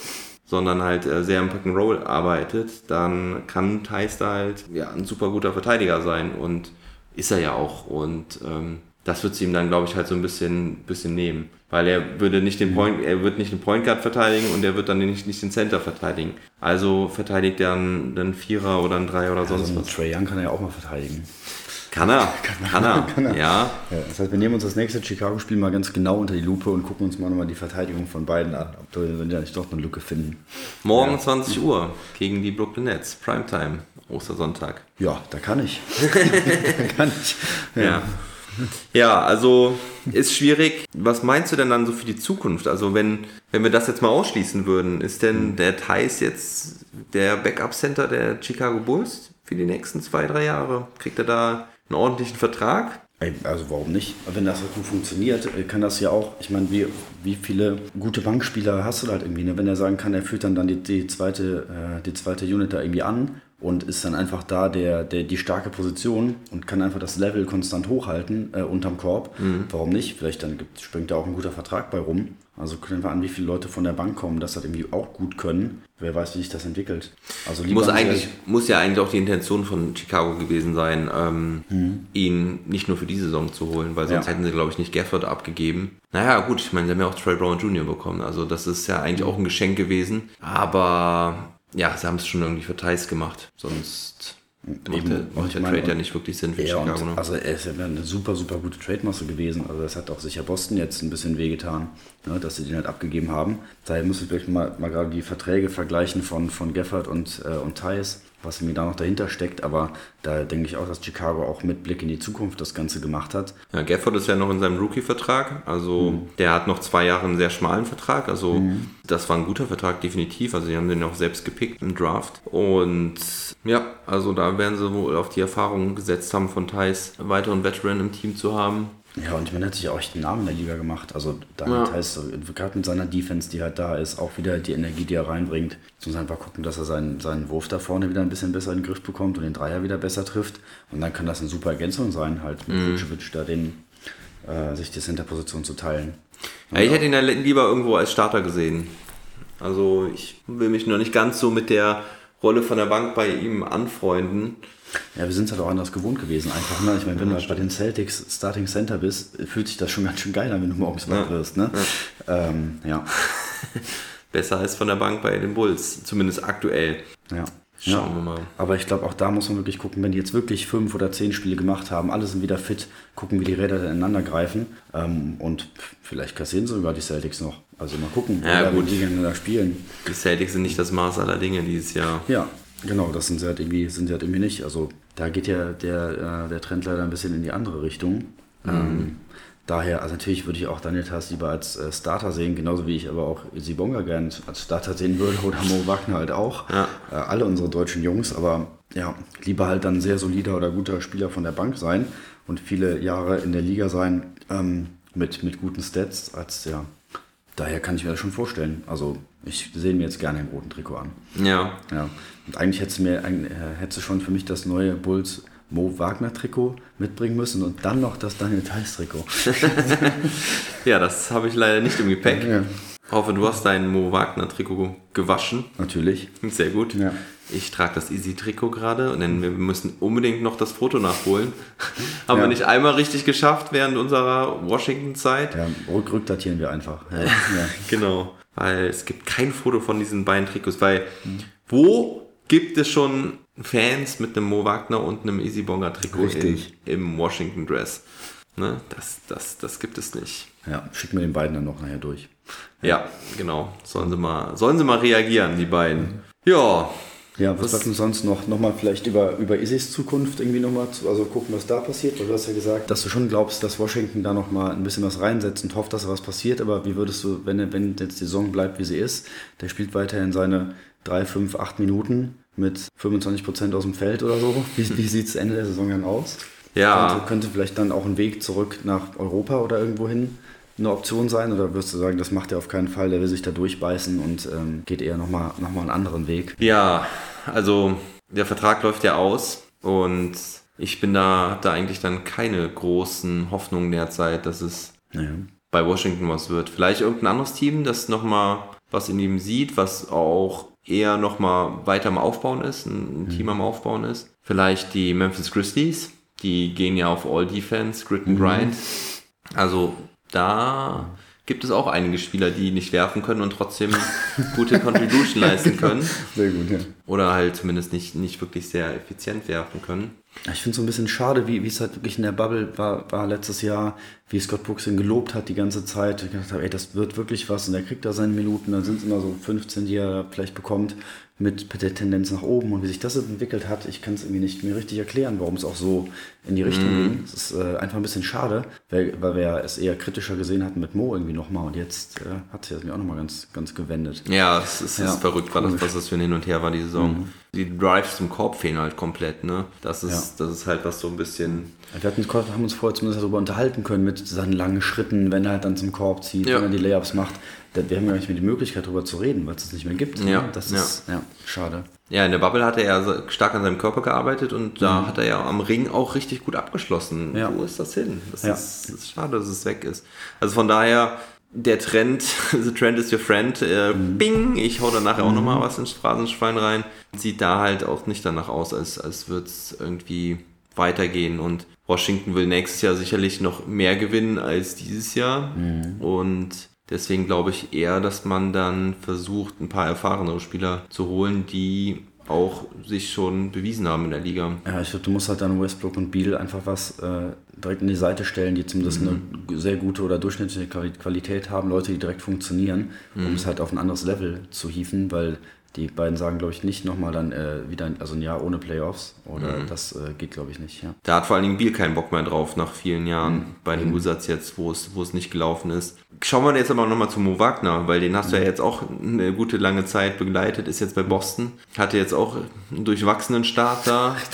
sondern halt äh, sehr im Pick and Roll arbeitet, dann kann Thais da halt ja, ein super guter Verteidiger sein und ist er ja auch. Und ähm, das wird sie ihm dann, glaube ich, halt so ein bisschen, bisschen nehmen. Weil er würde nicht den Point, er wird nicht den Point Guard verteidigen und er wird dann nicht, nicht den Center verteidigen. Also verteidigt er einen, einen Vierer oder einen Dreier oder ja, sonst
also
was.
Trey Young kann er ja auch mal verteidigen.
Kann er, kann er, kann er. Ja.
ja. Das heißt, wir nehmen uns das nächste Chicago-Spiel mal ganz genau unter die Lupe und gucken uns mal nochmal die Verteidigung von beiden an, ob wir da nicht doch eine Lücke finden.
Morgen ja. 20 Uhr gegen die Brooklyn Nets, Primetime, Ostersonntag.
Ja, da kann ich. da
kann ich. ja. ja. Ja, also ist schwierig. Was meinst du denn dann so für die Zukunft? Also wenn, wenn wir das jetzt mal ausschließen würden, ist denn der Thais jetzt der Backup-Center der Chicago Bulls für die nächsten zwei, drei Jahre? Kriegt er da einen ordentlichen Vertrag?
Also warum nicht? Wenn das so gut funktioniert, kann das ja auch, ich meine, wie, wie viele gute Bankspieler hast du da halt irgendwie? Ne? Wenn er sagen kann, er führt dann, dann die, die, zweite, äh, die zweite Unit da irgendwie an und ist dann einfach da der, der, die starke Position und kann einfach das Level konstant hochhalten äh, unterm Korb. Mhm. Warum nicht? Vielleicht dann gibt, springt da auch ein guter Vertrag bei rum. Also können wir an, wie viele Leute von der Bank kommen, das halt irgendwie auch gut können. Wer weiß, wie sich das entwickelt.
Also muss, eigentlich, muss ja eigentlich auch die Intention von Chicago gewesen sein, ähm, mhm. ihn nicht nur für die Saison zu holen, weil sonst ja. hätten sie, glaube ich, nicht Gafford abgegeben. Naja, gut, ich meine, sie haben ja auch Trey Brown Jr. bekommen. Also das ist ja eigentlich mhm. auch ein Geschenk gewesen. Aber ja, sie haben es schon irgendwie für Thais gemacht. Sonst macht der, macht der Trade ja nicht wirklich Sinn für ja, Chicago.
Ne? Also er ist ja eine super, super gute Trade-Masse gewesen. Also das hat auch sicher Boston jetzt ein bisschen wehgetan, ne, dass sie den halt abgegeben haben. Daher müssen wir vielleicht mal, mal gerade die Verträge vergleichen von, von Geffert und, äh, und Thais was mir da noch dahinter steckt. Aber da denke ich auch, dass Chicago auch mit Blick in die Zukunft das Ganze gemacht hat.
Ja, Gafford ist ja noch in seinem Rookie-Vertrag. Also mhm. der hat noch zwei Jahre einen sehr schmalen Vertrag. Also mhm. das war ein guter Vertrag, definitiv. Also sie haben den auch selbst gepickt im Draft. Und ja, also da werden sie wohl auf die Erfahrung gesetzt haben von Thais, weiteren Veteran im Team zu haben.
Ja, und ich meine, er hat sich auch echt einen Namen in der Liga gemacht. Also damit ja. heißt, gerade mit seiner Defense, die halt da ist, auch wieder die Energie, die er reinbringt. Jetzt muss einfach gucken, dass er seinen, seinen Wurf da vorne wieder ein bisschen besser in den Griff bekommt und den Dreier wieder besser trifft. Und dann kann das eine super Ergänzung sein, halt mit mhm. Vucevic da den, äh, sich die Center-Position zu teilen.
Ja, ich hätte ihn ja lieber irgendwo als Starter gesehen. Also ich will mich noch nicht ganz so mit der Rolle von der Bank bei ihm anfreunden.
Ja, wir sind es halt auch anders gewohnt gewesen. Einfach, ne? Ich meine, wenn du bei den Celtics Starting Center bist, fühlt sich das schon ganz schön geil an, wenn du morgens wach wirst. Ne? Ja. Ähm, ja.
Besser als von der Bank bei den Bulls, zumindest aktuell.
Ja. Schauen ja. wir mal. Aber ich glaube, auch da muss man wirklich gucken, wenn die jetzt wirklich fünf oder zehn Spiele gemacht haben, alle sind wieder fit, gucken, wie die Räder ineinander greifen. Ähm, und vielleicht kassieren sogar die Celtics noch. Also mal gucken,
ja,
wie die gegeneinander spielen.
Die Celtics sind nicht das Maß aller Dinge dieses Jahr.
Ja, genau, das sind sie halt irgendwie, sind sie halt irgendwie nicht. Also da geht ja der, äh, der Trend leider ein bisschen in die andere Richtung. Mhm. Ähm, daher, also natürlich würde ich auch Daniel Tass lieber als äh, Starter sehen, genauso wie ich aber auch Sibonga gern als Starter sehen würde oder Mo Wagner halt auch. Ja. Äh, alle unsere deutschen Jungs, aber ja, lieber halt dann sehr solider oder guter Spieler von der Bank sein und viele Jahre in der Liga sein ähm, mit, mit guten Stats, als ja. Daher kann ich mir das schon vorstellen. Also ich sehe mir jetzt gerne ein roten Trikot an.
Ja.
ja. Und eigentlich hättest du mir äh, hättest du schon für mich das neue Bulls Mo Wagner Trikot mitbringen müssen und dann noch das Daniel Theiss Trikot.
ja, das habe ich leider nicht im Gepäck. Ja. Hoffe, du hast dein Mo Wagner Trikot gewaschen.
Natürlich.
Sehr gut. Ja. Ich trage das Easy Trikot gerade, denn wir müssen unbedingt noch das Foto nachholen. Haben ja. wir nicht einmal richtig geschafft während unserer Washington-Zeit.
Ja, rück rückdatieren wir einfach. Ja.
genau, weil es gibt kein Foto von diesen beiden Trikots, weil mhm. wo gibt es schon Fans mit einem Mo Wagner und einem Easy Bonga Trikot in, im Washington Dress. Ne? Das, das, das gibt es nicht.
Ja, schicken wir den beiden dann noch nachher durch.
Ja, genau. Sollen sie, mal, sollen sie mal reagieren, die beiden. Mhm. Ja.
Ja, was sagt uns sonst noch? Nochmal vielleicht über, über Isis Zukunft irgendwie nochmal, zu, also gucken, was da passiert. Weil du hast ja gesagt, dass du schon glaubst, dass Washington da nochmal ein bisschen was reinsetzt und hofft, dass da was passiert. Aber wie würdest du, wenn, wenn jetzt die Saison bleibt, wie sie ist, der spielt weiterhin seine drei, fünf, acht Minuten mit 25% aus dem Feld oder so. Wie, wie sieht es Ende der Saison dann aus?
Ja.
Könnte, könnte vielleicht dann auch ein Weg zurück nach Europa oder irgendwo hin eine Option sein? Oder würdest du sagen, das macht er auf keinen Fall, der will sich da durchbeißen und ähm, geht eher nochmal noch mal einen anderen Weg?
Ja, also der Vertrag läuft ja aus und ich bin da, habe da eigentlich dann keine großen Hoffnungen derzeit, dass es ja. bei Washington was wird. Vielleicht irgendein anderes Team, das nochmal was in ihm sieht, was auch eher nochmal weiter am Aufbauen ist, ein, ein Team mhm. am Aufbauen ist. Vielleicht die Memphis Grizzlies, die gehen ja auf All Defense, Grit and mhm. Grind. Also da gibt es auch einige Spieler, die nicht werfen können und trotzdem gute Contribution leisten können.
Sehr gut, ja.
Oder halt zumindest nicht, nicht wirklich sehr effizient werfen können.
Ich finde es so ein bisschen schade, wie, wie es halt wirklich in der Bubble war, war letztes Jahr, wie Scott Brooks ihn gelobt hat die ganze Zeit. Ich gedacht habe, ey, das wird wirklich was und er kriegt da seine Minuten, dann sind es immer so 15, die er vielleicht bekommt mit der Tendenz nach oben und wie sich das entwickelt hat, ich kann es irgendwie nicht mir richtig erklären, warum es auch so in die Richtung mm. ging. Es ist äh, einfach ein bisschen schade, weil, weil wir es eher kritischer gesehen hatten mit Mo irgendwie nochmal und jetzt äh, hat sich das mir auch nochmal ganz, ganz gewendet.
Ja, es ist, ja, ist verrückt, war das, was das für ein Hin und Her war, die Saison. Mhm. Die Drives zum Korb fehlen halt komplett, ne? Das ist, ja. das ist halt was so ein bisschen.
Wir hatten, haben uns vorher zumindest darüber unterhalten können mit seinen langen Schritten, wenn er halt dann zum Korb zieht, ja. wenn er die Layups macht wir haben ja nicht mehr die Möglichkeit, darüber zu reden, weil es es nicht mehr gibt.
Ja,
ne? Das ist ja. schade.
Ja, in der Bubble hat er ja stark an seinem Körper gearbeitet und da mhm. hat er ja am Ring auch richtig gut abgeschlossen. Ja. Wo ist das hin? Das, ist, ist schade, dass es weg ist. Also von daher, der Trend, the trend is your friend, äh, mhm. bing, ich hau da nachher auch mhm. nochmal was ins Phrasenschwein rein, sieht da halt auch nicht danach aus, als, als würde es irgendwie weitergehen und Washington will nächstes Jahr sicherlich noch mehr gewinnen als dieses Jahr mhm. und Deswegen glaube ich eher, dass man dann versucht, ein paar erfahrenere Spieler zu holen, die auch sich schon bewiesen haben in der Liga.
Ja, ich glaube, du musst halt dann Westbrook und Beal einfach was äh, direkt in die Seite stellen, die zumindest mhm. eine sehr gute oder durchschnittliche Qualität haben, Leute, die direkt funktionieren, mhm. um es halt auf ein anderes Level zu hieven, weil die beiden sagen, glaube ich, nicht nochmal dann äh, wieder also ein Jahr ohne Playoffs. Oder mhm. das äh, geht, glaube ich, nicht. Ja.
Da hat vor allen Dingen Biel keinen Bock mehr drauf nach vielen Jahren mhm. bei den mhm. Wizards jetzt, wo es, wo es nicht gelaufen ist. Schauen wir jetzt aber nochmal zu Mo Wagner, weil den hast du ja mhm. jetzt auch eine gute lange Zeit begleitet, ist jetzt bei Boston. Hatte jetzt auch einen durchwachsenen Start da.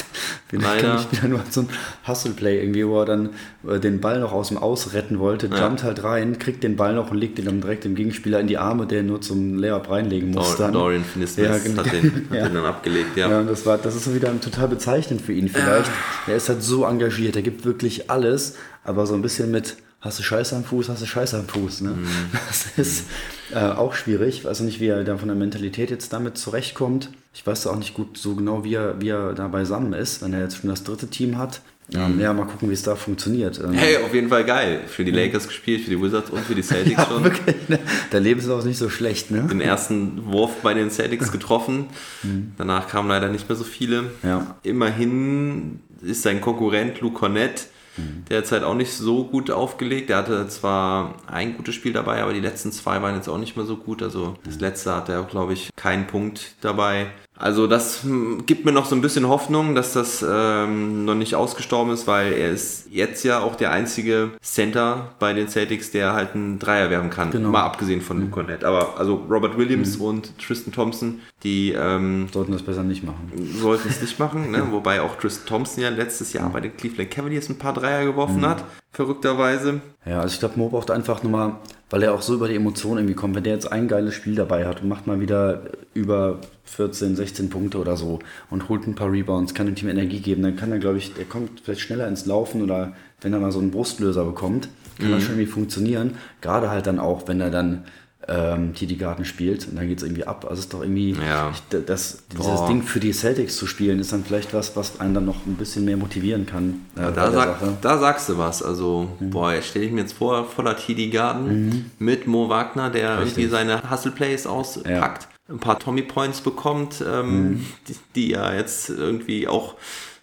Den Leider. ich wieder nur so ein Hustle-Play irgendwie, wo er dann äh, den Ball noch aus dem Aus retten wollte, ja. jumpt halt rein, kriegt den Ball noch und legt den dann direkt dem Gegenspieler in die Arme, der nur zum Layup reinlegen muss.
Dor Dorian Finney-Smith ja, genau. hat, den, hat ja. den dann abgelegt, ja.
Ja, das, war, das ist so wieder total bezeichnend für ihn vielleicht. Ja. Er ist halt so engagiert, er gibt wirklich alles, aber so ein bisschen mit hast du Scheiße am Fuß, hast du Scheiße am Fuß. Ne? Mm. Das ist äh, auch schwierig. Ich weiß nicht, wie er da von der Mentalität jetzt damit zurechtkommt. Ich weiß auch nicht gut so genau, wie er, wie er da beisammen ist, wenn er jetzt schon das dritte Team hat. Ähm, ja, mal gucken, wie es da funktioniert.
Ähm, hey, auf jeden Fall geil. Für die Lakers gespielt, für die Wizards und für die Celtics ja, schon. Wirklich,
ne? Der Lebenslauf ist nicht so schlecht, ne?
Den ersten Wurf bei den Celtics getroffen. Mhm. Danach kamen leider nicht mehr so viele.
Ja.
Immerhin ist sein Konkurrent Luke Cornett Mhm. Derzeit auch nicht so gut aufgelegt. Er hatte zwar ein gutes Spiel dabei, aber die letzten zwei waren jetzt auch nicht mehr so gut. Also das mhm. letzte hat er, glaube ich, keinen Punkt dabei. Also das hm, gibt mir noch so ein bisschen Hoffnung, dass das ähm, noch nicht ausgestorben ist, weil er ist jetzt ja auch der einzige Center bei den Celtics, der halt einen Dreier werfen kann. Genau. Mal abgesehen von mhm. Luke Cornett. Aber also Robert Williams mhm. und Tristan Thompson, die ähm,
sollten das besser nicht machen.
Sollten es nicht machen, ne? wobei auch Tristan Thompson ja letztes Jahr bei den Cleveland Cavaliers ein paar Dreier geworfen mhm. hat, verrückterweise.
Ja, also ich glaube, Mo braucht einfach nochmal weil er auch so über die Emotionen irgendwie kommt. Wenn der jetzt ein geiles Spiel dabei hat und macht mal wieder über 14, 16 Punkte oder so und holt ein paar Rebounds, kann dem Team Energie geben, dann kann er, glaube ich, der kommt vielleicht schneller ins Laufen oder wenn er mal so einen Brustlöser bekommt, kann mhm. das schon irgendwie funktionieren. Gerade halt dann auch, wenn er dann ähm, TD Garden spielt und dann geht es irgendwie ab. Also es ist doch irgendwie,
ja.
ich, das, dieses Ding für die Celtics zu spielen, ist dann vielleicht was, was einen dann noch ein bisschen mehr motivieren kann.
Äh, ja, da, sag, da, sagst du was. Also, mhm. boah, stelle ich mir jetzt vor, voller TD Garden mhm. mit Mo Wagner, der Richtig. irgendwie seine Hustle Plays auspackt. Ja. Ein paar Tommy Points bekommt, ähm, mhm. die, die ja jetzt irgendwie auch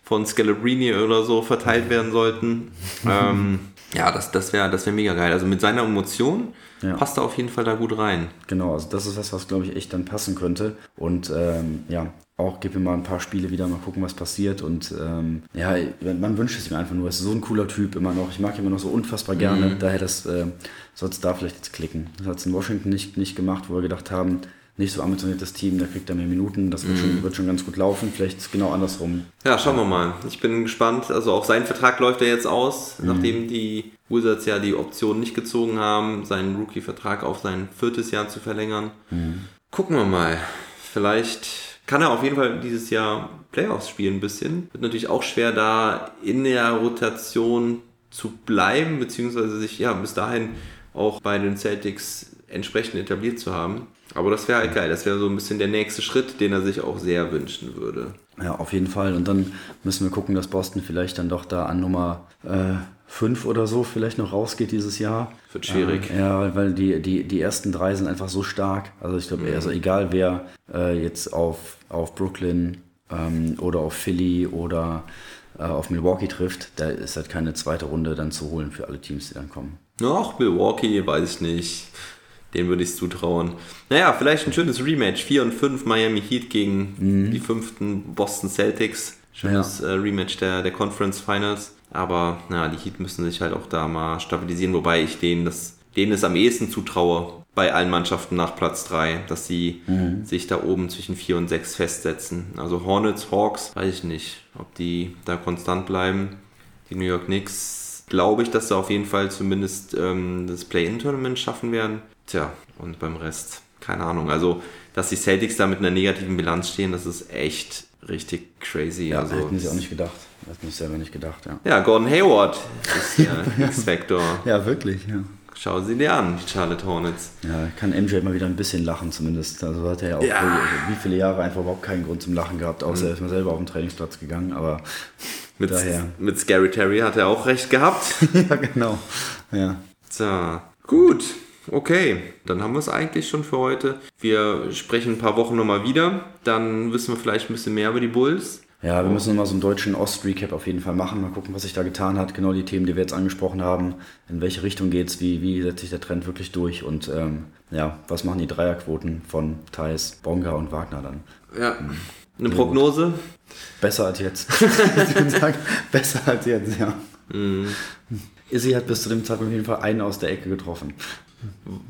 von Scalabrini oder so verteilt werden sollten. ähm, ja, das, das wäre das wär mega geil. Also mit seiner Emotion ja. passt er auf jeden Fall da gut rein.
Genau, also das ist was, was glaube ich echt dann passen könnte. Und ähm, ja, auch gib mir mal ein paar Spiele wieder, mal gucken, was passiert. Und ähm, ja, man wünscht es mir einfach nur. Er ist so ein cooler Typ immer noch. Ich mag ihn immer noch so unfassbar gerne. Mhm. Daher das äh, soll es da vielleicht jetzt klicken. Das hat es in Washington nicht, nicht gemacht, wo wir gedacht haben, nicht so ambitioniertes Team, da kriegt er mehr Minuten, das wird, mm. schon, wird schon ganz gut laufen, vielleicht genau andersrum.
Ja, schauen wir mal. Ich bin gespannt. Also auch sein Vertrag läuft ja jetzt aus, mm. nachdem die Wizards ja die Option nicht gezogen haben, seinen Rookie-Vertrag auf sein viertes Jahr zu verlängern. Mm. Gucken wir mal. Vielleicht kann er auf jeden Fall dieses Jahr Playoffs spielen ein bisschen. Wird natürlich auch schwer, da in der Rotation zu bleiben, beziehungsweise sich ja bis dahin auch bei den Celtics entsprechend etabliert zu haben. Aber das wäre halt geil. Das wäre so ein bisschen der nächste Schritt, den er sich auch sehr wünschen würde.
Ja, auf jeden Fall. Und dann müssen wir gucken, dass Boston vielleicht dann doch da an Nummer 5 äh, oder so vielleicht noch rausgeht dieses Jahr.
Wird schwierig.
Äh, ja, weil die, die, die ersten drei sind einfach so stark. Also ich glaube, mhm. also egal wer äh, jetzt auf, auf Brooklyn ähm, oder auf Philly oder äh, auf Milwaukee trifft, da ist halt keine zweite Runde dann zu holen für alle Teams, die dann kommen.
Ach, Milwaukee, weiß ich nicht. Den würde ich zutrauen. Naja, vielleicht ein schönes Rematch. 4 und 5 Miami Heat gegen mhm. die fünften Boston Celtics. Schönes ja. äh, Rematch der, der Conference Finals. Aber naja, die Heat müssen sich halt auch da mal stabilisieren, wobei ich denen das denen es am ehesten zutraue bei allen Mannschaften nach Platz 3, dass sie mhm. sich da oben zwischen 4 und 6 festsetzen. Also Hornets, Hawks, weiß ich nicht, ob die da konstant bleiben. Die New York Knicks glaube ich, dass sie auf jeden Fall zumindest ähm, das Play-In-Tournament schaffen werden. Tja, und beim Rest, keine Ahnung. Also, dass die Celtics da mit einer negativen Bilanz stehen, das ist echt richtig crazy.
Ja,
also,
hätten sie auch nicht gedacht. Hätten ich selber nicht gedacht, ja.
Ja, Gordon Hayward ist der X-Factor.
Ja, wirklich, ja.
Schau sie dir an, die Charlotte Hornets.
Ja, kann MJ mal wieder ein bisschen lachen zumindest. Also hat er ja auch ja. wie viele Jahre einfach überhaupt keinen Grund zum Lachen gehabt, außer mhm. er ist mal selber auf den Trainingsplatz gegangen, aber
mit, daher. Mit Scary Terry hat er auch recht gehabt.
ja, genau. Ja.
So, gut. Okay, dann haben wir es eigentlich schon für heute. Wir sprechen ein paar Wochen nochmal wieder. Dann wissen wir vielleicht ein bisschen mehr über die Bulls.
Ja, wir müssen mal so einen deutschen Ost-Recap auf jeden Fall machen. Mal gucken, was sich da getan hat. Genau die Themen, die wir jetzt angesprochen haben. In welche Richtung geht's? Wie, wie setzt sich der Trend wirklich durch? Und ähm, ja, was machen die Dreierquoten von Thais, Bonga und Wagner dann?
Ja. Eine Prognose?
Besser als jetzt. ich würde sagen, besser als jetzt, ja. Mhm. Izzy hat bis zu dem Zeitpunkt auf jeden Fall einen aus der Ecke getroffen.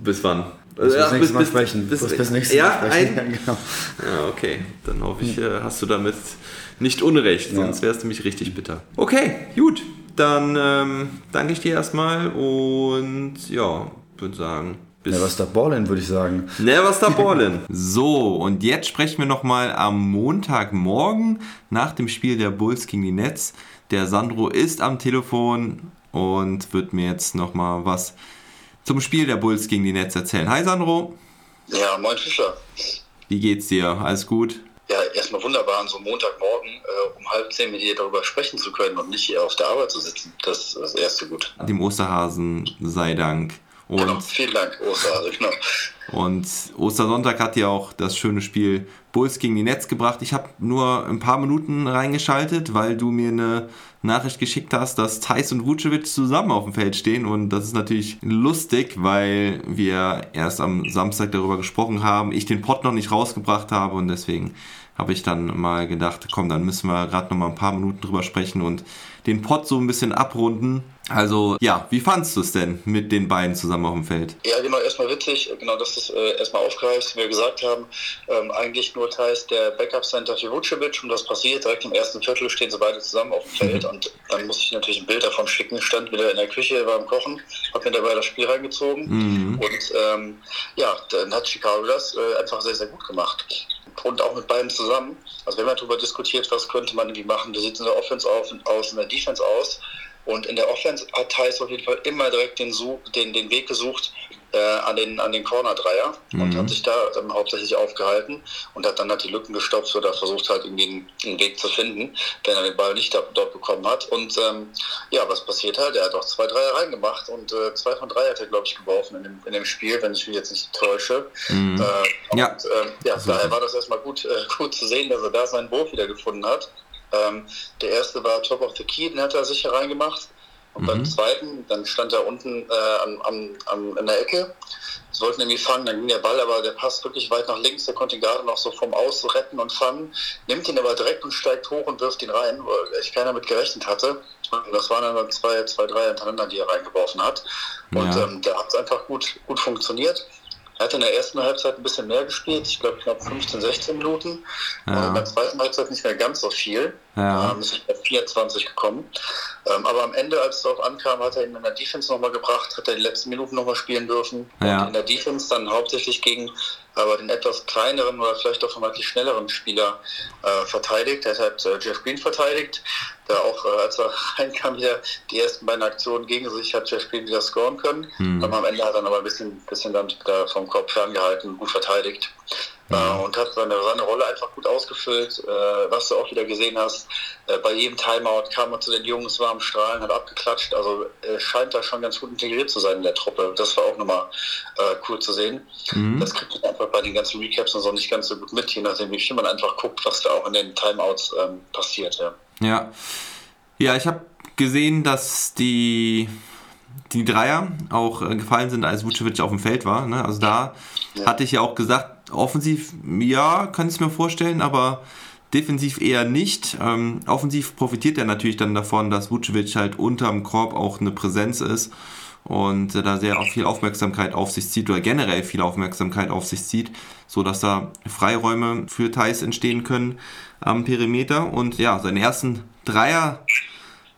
Bis wann?
Bis, ja, bis, Mal sprechen.
Bis, bis, bis nächstes ja, Mal sprechen. Ein, ja, genau. ja, okay. Dann hoffe ich, äh, hast du damit nicht Unrecht, sonst ja. wärst du mich richtig bitter. Okay, gut. Dann ähm, danke ich dir erstmal und ja, würde sagen,
Never stop ballin', würde ich sagen.
Never stop ballin'. so, und jetzt sprechen wir nochmal am Montagmorgen nach dem Spiel der Bulls gegen die Nets. Der Sandro ist am Telefon und wird mir jetzt nochmal was zum Spiel der Bulls gegen die Nets erzählen. Hi Sandro.
Ja, moin Fischer.
Wie geht's dir? Alles gut?
Ja, erstmal wunderbar, an so Montagmorgen äh, um halb zehn mit dir darüber sprechen zu können und nicht hier auf der Arbeit zu sitzen. Das ist das erste Gut.
Dem Osterhasen sei Dank.
Und, genau, vielen Dank, Osterhase, genau.
Und Ostersonntag hat ja auch das schöne Spiel Bulls gegen die Netz gebracht. Ich habe nur ein paar Minuten reingeschaltet, weil du mir eine Nachricht geschickt hast, dass Thais und Vucevic zusammen auf dem Feld stehen. Und das ist natürlich lustig, weil wir erst am Samstag darüber gesprochen haben, ich den Pod noch nicht rausgebracht habe und deswegen habe ich dann mal gedacht, komm, dann müssen wir gerade noch mal ein paar Minuten drüber sprechen und den Pod so ein bisschen abrunden. Also ja, wie fandst du es denn mit den beiden zusammen auf dem Feld?
Ja, genau, erstmal witzig, genau, dass du es äh, erstmal aufgreifst, wie wir gesagt haben, ähm, eigentlich nur Thais der Backup-Center für Vucevic und das passiert, direkt im ersten Viertel stehen sie beide zusammen auf dem Feld mhm. und dann musste ich natürlich ein Bild davon schicken, stand wieder in der Küche, war am Kochen, hab mir dabei das Spiel reingezogen mhm. und ähm, ja, dann hat Chicago das äh, einfach sehr, sehr gut gemacht und auch mit beiden zusammen. Also haben ja darüber diskutiert, was könnte man irgendwie machen. Wie sieht es in der Offense auf, aus, in der Defense aus. Und in der Offense hat Thais auf jeden Fall immer direkt den, den, den Weg gesucht, äh, an den, an den Corner-Dreier mhm. und hat sich da ähm, hauptsächlich aufgehalten und hat dann halt die Lücken gestopft oder versucht halt irgendwie einen, einen, Weg zu finden, wenn er den Ball nicht da, dort bekommen hat. Und ähm, ja, was passiert halt? Er hat auch zwei Dreier reingemacht und äh, zwei von drei hat er, glaube ich, geworfen in dem, in dem Spiel, wenn ich mich jetzt nicht täusche. Mhm. Äh, ja. Und ähm, ja, also. daher war das erstmal gut, äh, gut zu sehen, dass er da seinen Wurf wieder gefunden hat. Ähm, der erste war Top of the Key, den hat er sicher reingemacht. Und mhm. beim zweiten, dann stand er unten äh, am, am, am, in der Ecke. Sie wollten irgendwie fangen, dann ging der Ball, aber der passt wirklich weit nach links. Der konnte ihn gerade noch so vom Aus retten und fangen. Nimmt ihn aber direkt und steigt hoch und wirft ihn rein, weil ich keiner damit gerechnet hatte. Und das waren dann zwei, zwei, drei hintereinander, die er reingeworfen hat. Und ja. ähm, der hat einfach gut, gut funktioniert. Er hat in der ersten Halbzeit ein bisschen mehr gespielt, ich glaube knapp 15, 16 Minuten. Ja. Und in der zweiten Halbzeit nicht mehr ganz so viel. Ja. Ähm, ist bei 24 gekommen. Ähm, aber am Ende, als es darauf ankam, hat er ihn in der Defense nochmal gebracht, hat er die letzten Minuten nochmal spielen dürfen. Ja. Und in der Defense dann hauptsächlich gegen aber den etwas kleineren oder vielleicht auch vermeintlich schnelleren Spieler äh, verteidigt. Er hat äh, Jeff Green verteidigt, der auch, äh, als er reinkam, wieder die ersten beiden Aktionen gegen sich hat Jeff Green wieder scoren können. Mhm. am Ende hat er dann aber ein bisschen, bisschen dann vom Kopf ferngehalten, gut verteidigt. Mhm. und hat seine, seine Rolle einfach gut ausgefüllt. Äh, was du auch wieder gesehen hast, äh, bei jedem Timeout kam er zu den Jungs, war am Strahlen, hat abgeklatscht. Also äh, scheint da schon ganz gut integriert zu sein in der Truppe. Das war auch nochmal äh, cool zu sehen. Mhm. Das kriegt man einfach bei den ganzen Recaps und so nicht ganz so gut mit, je nachdem, wie viel man einfach guckt, was da auch in den Timeouts ähm, passiert. Ja,
ja. ja ich habe gesehen, dass die die Dreier auch äh, gefallen sind, als Vucevic auf dem Feld war. Ne? Also da ja. hatte ich ja auch gesagt, Offensiv, ja, kann ich es mir vorstellen, aber defensiv eher nicht. Ähm, offensiv profitiert er natürlich dann davon, dass Vucevic halt unterm Korb auch eine Präsenz ist und äh, da sehr viel Aufmerksamkeit auf sich zieht oder generell viel Aufmerksamkeit auf sich zieht, sodass da Freiräume für Thais entstehen können am Perimeter. Und ja, seine ersten Dreier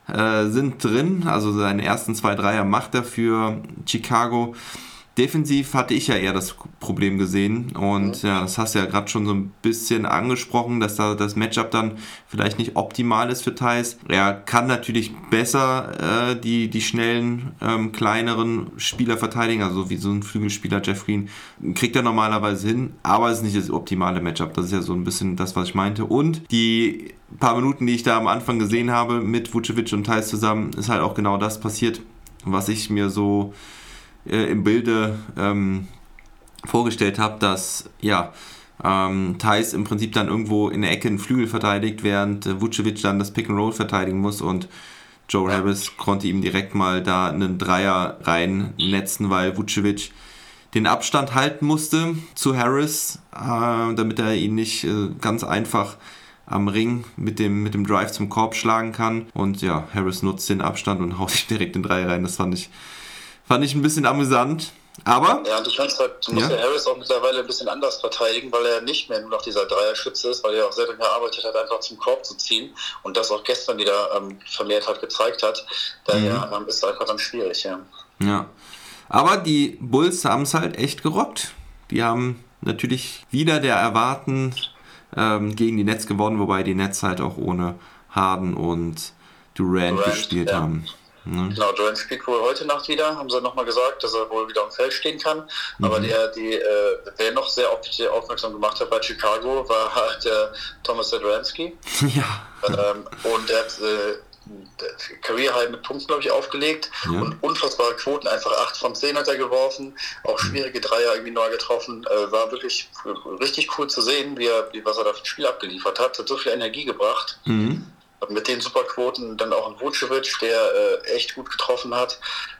äh, sind drin, also seine ersten zwei Dreier macht er für Chicago. Defensiv hatte ich ja eher das Problem gesehen und ja, das hast du ja gerade schon so ein bisschen angesprochen, dass da das Matchup dann vielleicht nicht optimal ist für Thais. Er kann natürlich besser äh, die, die schnellen, ähm, kleineren Spieler verteidigen, also wie so ein Flügelspieler Jeff Green, kriegt er normalerweise hin, aber es ist nicht das optimale Matchup. Das ist ja so ein bisschen das, was ich meinte. Und die paar Minuten, die ich da am Anfang gesehen habe mit Vucevic und Thais zusammen, ist halt auch genau das passiert, was ich mir so äh, im Bilde ähm, vorgestellt habe, dass ja, Ähm, Thais im Prinzip dann irgendwo in der Ecke einen Flügel verteidigt, während äh, Vucevic dann das Pick and Roll verteidigen muss und Joe Harris konnte ihm direkt mal da einen Dreier reinnetzen, weil Vucevic den Abstand halten musste zu Harris, äh, damit er ihn nicht äh, ganz einfach am Ring mit dem, mit dem Drive zum Korb schlagen kann. Und ja, Harris nutzt den Abstand und haut sich direkt den Dreier rein. Das fand ich, fand ich ein bisschen amüsant. Aber.
Ja, und ich fand halt, du musst ja. Harris auch mittlerweile ein bisschen anders verteidigen, weil er nicht mehr nur noch dieser Dreierschütze ist, weil er auch sehr daran gearbeitet hat, einfach zum Korb zu ziehen und das auch gestern wieder ähm, vermehrt hat, gezeigt hat. Daher mhm. ist es einfach dann schwierig, ja.
Ja. Aber die Bulls haben es halt echt gerockt. Die haben natürlich wieder der Erwarten ähm, gegen die Nets gewonnen, wobei die Nets halt auch ohne Harden und Durant, Durant gespielt ja. haben.
Ne? Genau, Durant spielt wohl heute Nacht wieder, haben sie nochmal gesagt, dass er wohl wieder am Feld stehen kann. Mhm. Aber der, die, äh, wer noch sehr aufmerksam gemacht hat bei Chicago, war halt der Thomas Sadranski.
Ja.
Ähm, und der hat äh, Career High mit Punkten, glaube ich, aufgelegt ja. und unfassbare Quoten, einfach 8 von 10 hat er geworfen, auch schwierige Dreier irgendwie neu getroffen, äh, war wirklich richtig cool zu sehen, wie er, wie, was er da für ein Spiel abgeliefert hat, hat so viel Energie gebracht. Mhm. Mit den Superquoten dann auch ein Vucevic, der äh, echt gut getroffen hat,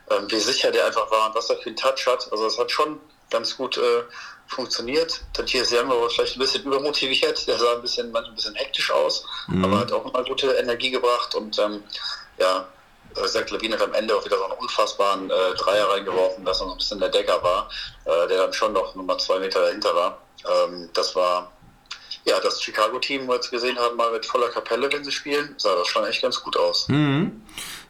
äh, wie sicher der einfach war und was er für einen Touch hat. Also es hat schon ganz gut äh, funktioniert. Matthias Young war vielleicht ein bisschen übermotiviert, der sah ein bisschen, manchmal ein bisschen hektisch aus, mhm. aber hat auch immer gute Energie gebracht und ähm, ja, Zach Levine hat am Ende auch wieder so einen unfassbaren äh, Dreier reingeworfen, dass er so ein bisschen der Decker war, äh, der dann schon noch Nummer zwei Meter dahinter war. Ähm, das war ja das Chicago-Team, wo wir jetzt gesehen haben, mal mit voller Kapelle, wenn sie spielen, sah das schon echt ganz gut aus.
Mhm.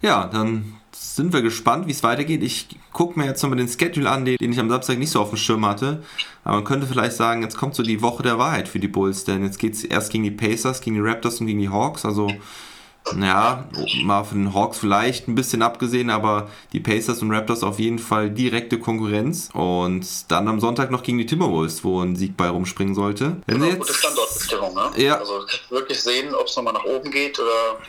Ja, dann sind wir gespannt, wie es weitergeht. Ich gucke mir jetzt nochmal den Schedule an, den ich am Samstag nicht so auf dem Schirm hatte. Aber man könnte vielleicht sagen, jetzt kommt so die Woche der Wahrheit für die Bulls, denn jetzt geht es erst gegen die Pacers, gegen die Raptors und gegen die Hawks. Also, naja, mal von den Hawks vielleicht ein bisschen abgesehen, aber die Pacers und Raptors auf jeden Fall direkte Konkurrenz. Und dann am Sonntag noch gegen die Timberwolves, wo ein Sieg bei rumspringen sollte.
Wenn genau, jetzt, gute Standortbestimmung, ne?
Ja.
Also wirklich sehen, ob es nochmal nach oben geht oder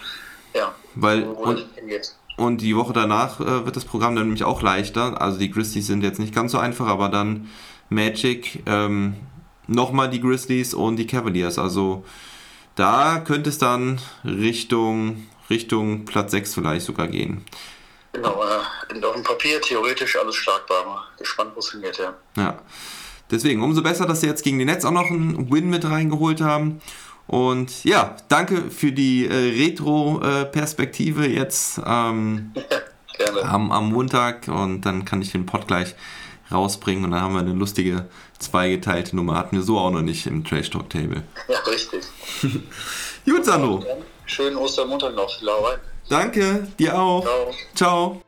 ja,
Weil, wo, wo und, hingeht. Und die Woche danach äh, wird das Programm dann nämlich auch leichter. Also die Grizzlies sind jetzt nicht ganz so einfach, aber dann Magic, ähm, nochmal die Grizzlies und die Cavaliers. Also da könnte es dann Richtung, Richtung Platz 6 vielleicht sogar gehen.
Genau, äh, auf dem Papier theoretisch alles schlagbar. Gespannt, wo es hingeht, ja.
Ja. Deswegen, umso besser, dass sie jetzt gegen die Netz auch noch einen Win mit reingeholt haben. Und ja, danke für die äh, Retro-Perspektive jetzt ähm, ja, am, am, Montag und dann kann ich den Pod gleich rausbringen und dann haben wir eine lustige zweigeteilte Nummer. Hatten wir so auch noch nicht im Trash Talk Table.
Ja, richtig.
Gut, Sandro.
Schönen Ostermontag noch. Lau rein.
Danke, dir auch. Ciao. Ciao.